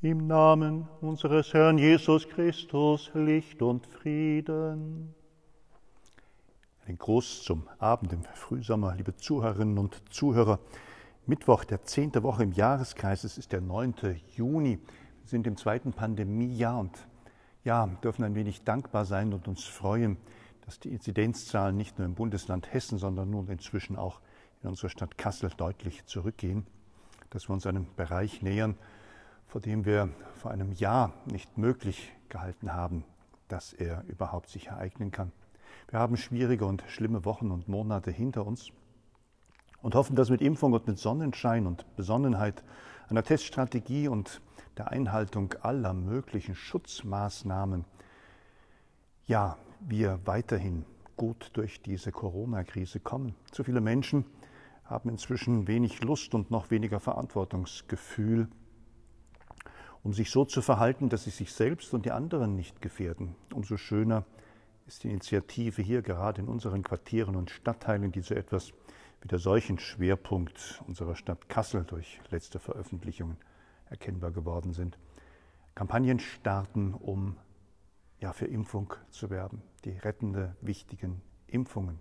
Im Namen unseres Herrn Jesus Christus, Licht und Frieden. Ein Gruß zum Abend im Frühsommer, liebe Zuhörerinnen und Zuhörer. Mittwoch, der zehnte Woche im Jahreskreis, es ist der 9. Juni. Wir sind im zweiten Pandemiejahr und ja, dürfen ein wenig dankbar sein und uns freuen, dass die Inzidenzzahlen nicht nur im Bundesland Hessen, sondern nun inzwischen auch in unserer Stadt Kassel deutlich zurückgehen, dass wir uns einem Bereich nähern, vor dem wir vor einem Jahr nicht möglich gehalten haben, dass er überhaupt sich ereignen kann. Wir haben schwierige und schlimme Wochen und Monate hinter uns und hoffen, dass mit Impfung und mit Sonnenschein und Besonnenheit, einer Teststrategie und der Einhaltung aller möglichen Schutzmaßnahmen, ja, wir weiterhin gut durch diese Corona-Krise kommen. Zu viele Menschen haben inzwischen wenig Lust und noch weniger Verantwortungsgefühl, um sich so zu verhalten, dass sie sich selbst und die anderen nicht gefährden. Umso schöner ist die Initiative hier gerade in unseren Quartieren und Stadtteilen, die so etwas wie der Seuchenschwerpunkt unserer Stadt Kassel durch letzte Veröffentlichungen erkennbar geworden sind. Kampagnen starten, um ja, für Impfung zu werben, die rettende, wichtigen Impfungen.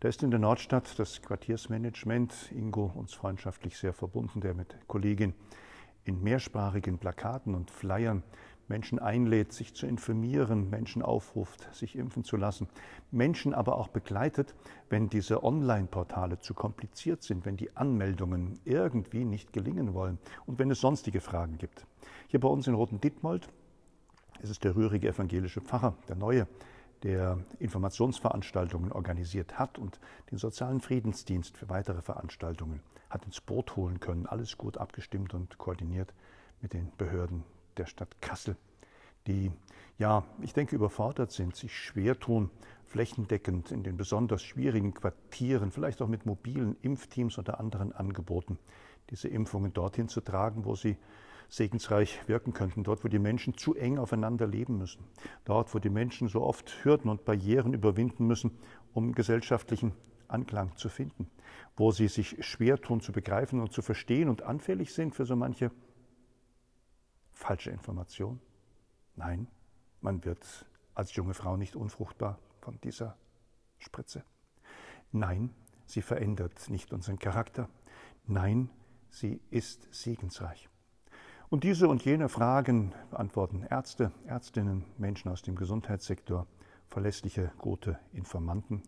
Da ist in der Nordstadt das Quartiersmanagement, Ingo uns freundschaftlich sehr verbunden, der mit Kollegin in mehrsprachigen Plakaten und Flyern Menschen einlädt, sich zu informieren, Menschen aufruft, sich impfen zu lassen, Menschen aber auch begleitet, wenn diese Online-Portale zu kompliziert sind, wenn die Anmeldungen irgendwie nicht gelingen wollen und wenn es sonstige Fragen gibt. Hier bei uns in Roten Dittmold es ist der rührige evangelische Pfarrer, der Neue, der Informationsveranstaltungen organisiert hat und den sozialen Friedensdienst für weitere Veranstaltungen hat ins Boot holen können. Alles gut abgestimmt und koordiniert mit den Behörden der Stadt Kassel, die, ja, ich denke, überfordert sind, sich schwer tun, flächendeckend in den besonders schwierigen Quartieren, vielleicht auch mit mobilen Impfteams oder anderen Angeboten, diese Impfungen dorthin zu tragen, wo sie segensreich wirken könnten. Dort, wo die Menschen zu eng aufeinander leben müssen. Dort, wo die Menschen so oft Hürden und Barrieren überwinden müssen, um gesellschaftlichen Anklang zu finden. Wo sie sich schwer tun zu begreifen und zu verstehen und anfällig sind für so manche falsche Information. Nein, man wird als junge Frau nicht unfruchtbar von dieser Spritze. Nein, sie verändert nicht unseren Charakter. Nein, sie ist segensreich. Und diese und jene Fragen beantworten Ärzte, Ärztinnen, Menschen aus dem Gesundheitssektor, verlässliche, gute Informanten.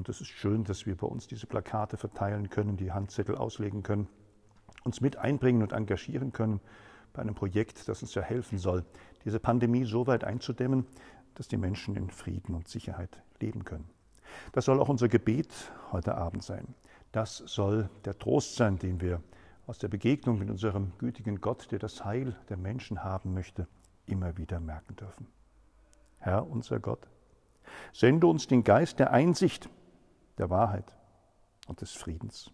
Und es ist schön, dass wir bei uns diese Plakate verteilen können, die Handzettel auslegen können, uns mit einbringen und engagieren können bei einem Projekt, das uns ja helfen soll, diese Pandemie so weit einzudämmen, dass die Menschen in Frieden und Sicherheit leben können. Das soll auch unser Gebet heute Abend sein. Das soll der Trost sein, den wir aus der Begegnung mit unserem gütigen Gott, der das Heil der Menschen haben möchte, immer wieder merken dürfen. Herr unser Gott, sende uns den Geist der Einsicht, der Wahrheit und des Friedens.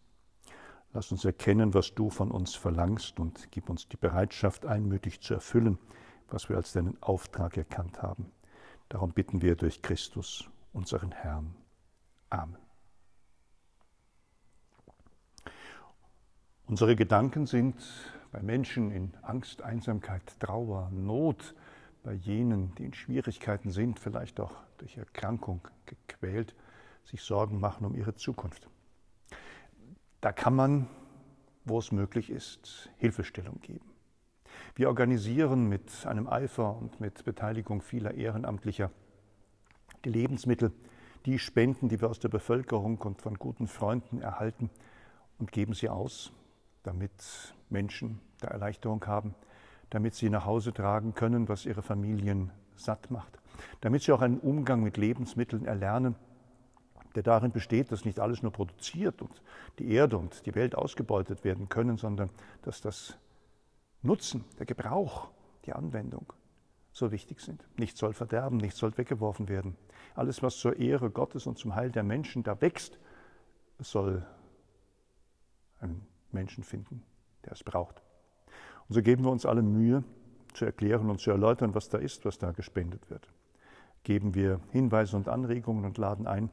Lass uns erkennen, was du von uns verlangst und gib uns die Bereitschaft, einmütig zu erfüllen, was wir als deinen Auftrag erkannt haben. Darum bitten wir durch Christus, unseren Herrn. Amen. Unsere Gedanken sind bei Menschen in Angst, Einsamkeit, Trauer, Not, bei jenen, die in Schwierigkeiten sind, vielleicht auch durch Erkrankung gequält, sich Sorgen machen um ihre Zukunft. Da kann man, wo es möglich ist, Hilfestellung geben. Wir organisieren mit einem Eifer und mit Beteiligung vieler Ehrenamtlicher die Lebensmittel, die Spenden, die wir aus der Bevölkerung und von guten Freunden erhalten und geben sie aus damit Menschen da Erleichterung haben, damit sie nach Hause tragen können, was ihre Familien satt macht, damit sie auch einen Umgang mit Lebensmitteln erlernen, der darin besteht, dass nicht alles nur produziert und die Erde und die Welt ausgebeutet werden können, sondern dass das Nutzen, der Gebrauch, die Anwendung so wichtig sind. Nichts soll verderben, nichts soll weggeworfen werden. Alles, was zur Ehre Gottes und zum Heil der Menschen da wächst, soll ein Menschen finden, der es braucht. Und so geben wir uns alle Mühe, zu erklären und zu erläutern, was da ist, was da gespendet wird. Geben wir Hinweise und Anregungen und laden ein,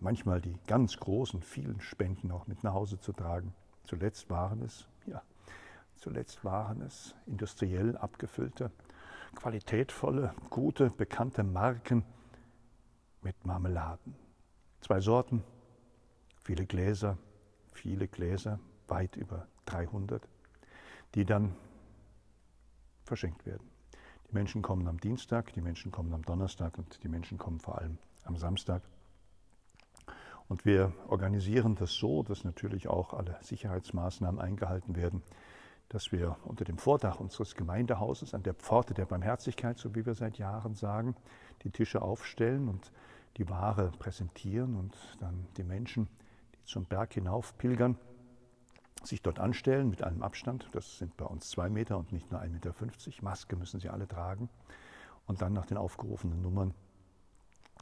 manchmal die ganz großen, vielen Spenden auch mit nach Hause zu tragen. Zuletzt waren es, ja, Zuletzt waren es industriell abgefüllte, qualitätvolle, gute, bekannte Marken mit Marmeladen. Zwei Sorten, viele Gläser, viele Gläser, weit über 300, die dann verschenkt werden. Die Menschen kommen am Dienstag, die Menschen kommen am Donnerstag und die Menschen kommen vor allem am Samstag. Und wir organisieren das so, dass natürlich auch alle Sicherheitsmaßnahmen eingehalten werden, dass wir unter dem Vordach unseres Gemeindehauses an der Pforte der Barmherzigkeit, so wie wir seit Jahren sagen, die Tische aufstellen und die Ware präsentieren und dann die Menschen, die zum Berg hinauf pilgern, sich dort anstellen mit einem Abstand. Das sind bei uns zwei Meter und nicht nur 1,50 Meter. Maske müssen sie alle tragen und dann nach den aufgerufenen Nummern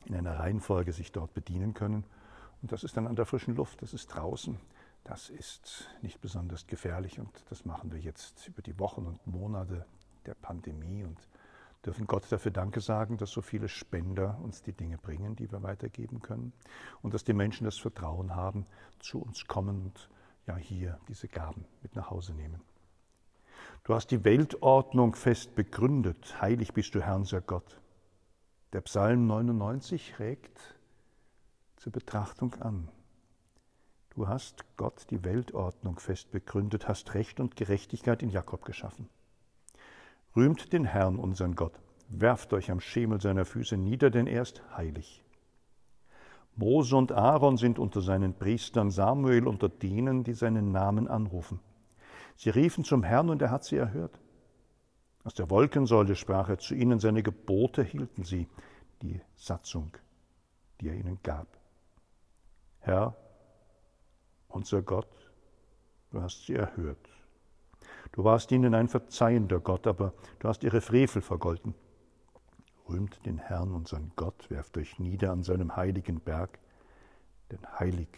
in einer Reihenfolge sich dort bedienen können. Und das ist dann an der frischen Luft, das ist draußen. Das ist nicht besonders gefährlich und das machen wir jetzt über die Wochen und Monate der Pandemie und dürfen Gott dafür Danke sagen, dass so viele Spender uns die Dinge bringen, die wir weitergeben können und dass die Menschen das Vertrauen haben, zu uns kommen und ja hier diese Gaben mit nach Hause nehmen. Du hast die Weltordnung fest begründet, heilig bist du Herr unser Gott. Der Psalm 99 regt zur Betrachtung an. Du hast Gott die Weltordnung fest begründet, hast Recht und Gerechtigkeit in Jakob geschaffen. Rühmt den Herrn, unseren Gott, werft euch am Schemel seiner Füße nieder, denn er ist heilig. Mose und Aaron sind unter seinen Priestern, Samuel unter denen, die seinen Namen anrufen. Sie riefen zum Herrn und er hat sie erhört. Aus der Wolkensäule sprach er zu ihnen, seine Gebote hielten sie, die Satzung, die er ihnen gab. Herr, unser Gott, du hast sie erhört. Du warst ihnen ein verzeihender Gott, aber du hast ihre Frevel vergolten. Rühmt den Herrn, unseren Gott, werft euch nieder an seinem heiligen Berg, denn heilig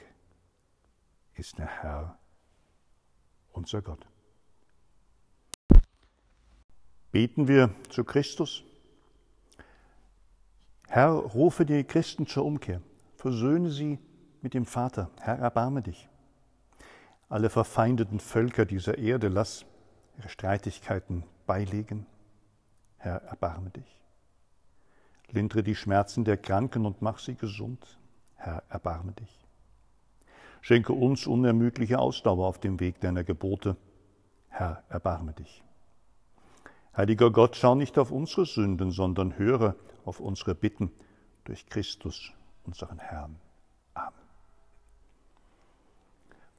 ist der Herr, unser Gott. Beten wir zu Christus. Herr, rufe die Christen zur Umkehr, versöhne sie mit dem Vater. Herr, erbarme dich. Alle verfeindeten Völker dieser Erde lass ihre Streitigkeiten beilegen. Herr, erbarme dich. Lindre die Schmerzen der Kranken und mach sie gesund. Herr, erbarme dich. Schenke uns unermüdliche Ausdauer auf dem Weg deiner Gebote. Herr, erbarme dich. Heiliger Gott, schau nicht auf unsere Sünden, sondern höre auf unsere Bitten durch Christus, unseren Herrn. Amen.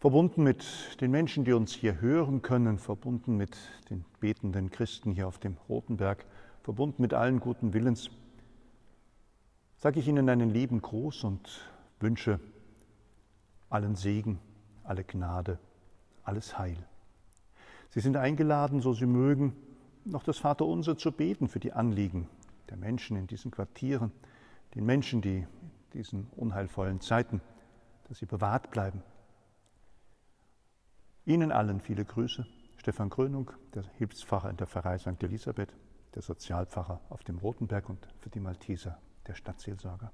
Verbunden mit den Menschen, die uns hier hören können, verbunden mit den betenden Christen hier auf dem Rotenberg, verbunden mit allen guten Willens, sage ich Ihnen einen lieben Gruß und wünsche allen Segen, alle Gnade, alles Heil. Sie sind eingeladen, so Sie mögen, noch das Vaterunser zu beten für die Anliegen der Menschen in diesen Quartieren, den Menschen, die in diesen unheilvollen Zeiten, dass sie bewahrt bleiben. Ihnen allen viele Grüße. Stefan Krönung, der Hilfspfarrer in der Pfarrei St. Elisabeth, der Sozialpfarrer auf dem Rotenberg und für die Malteser der Stadtseelsorger.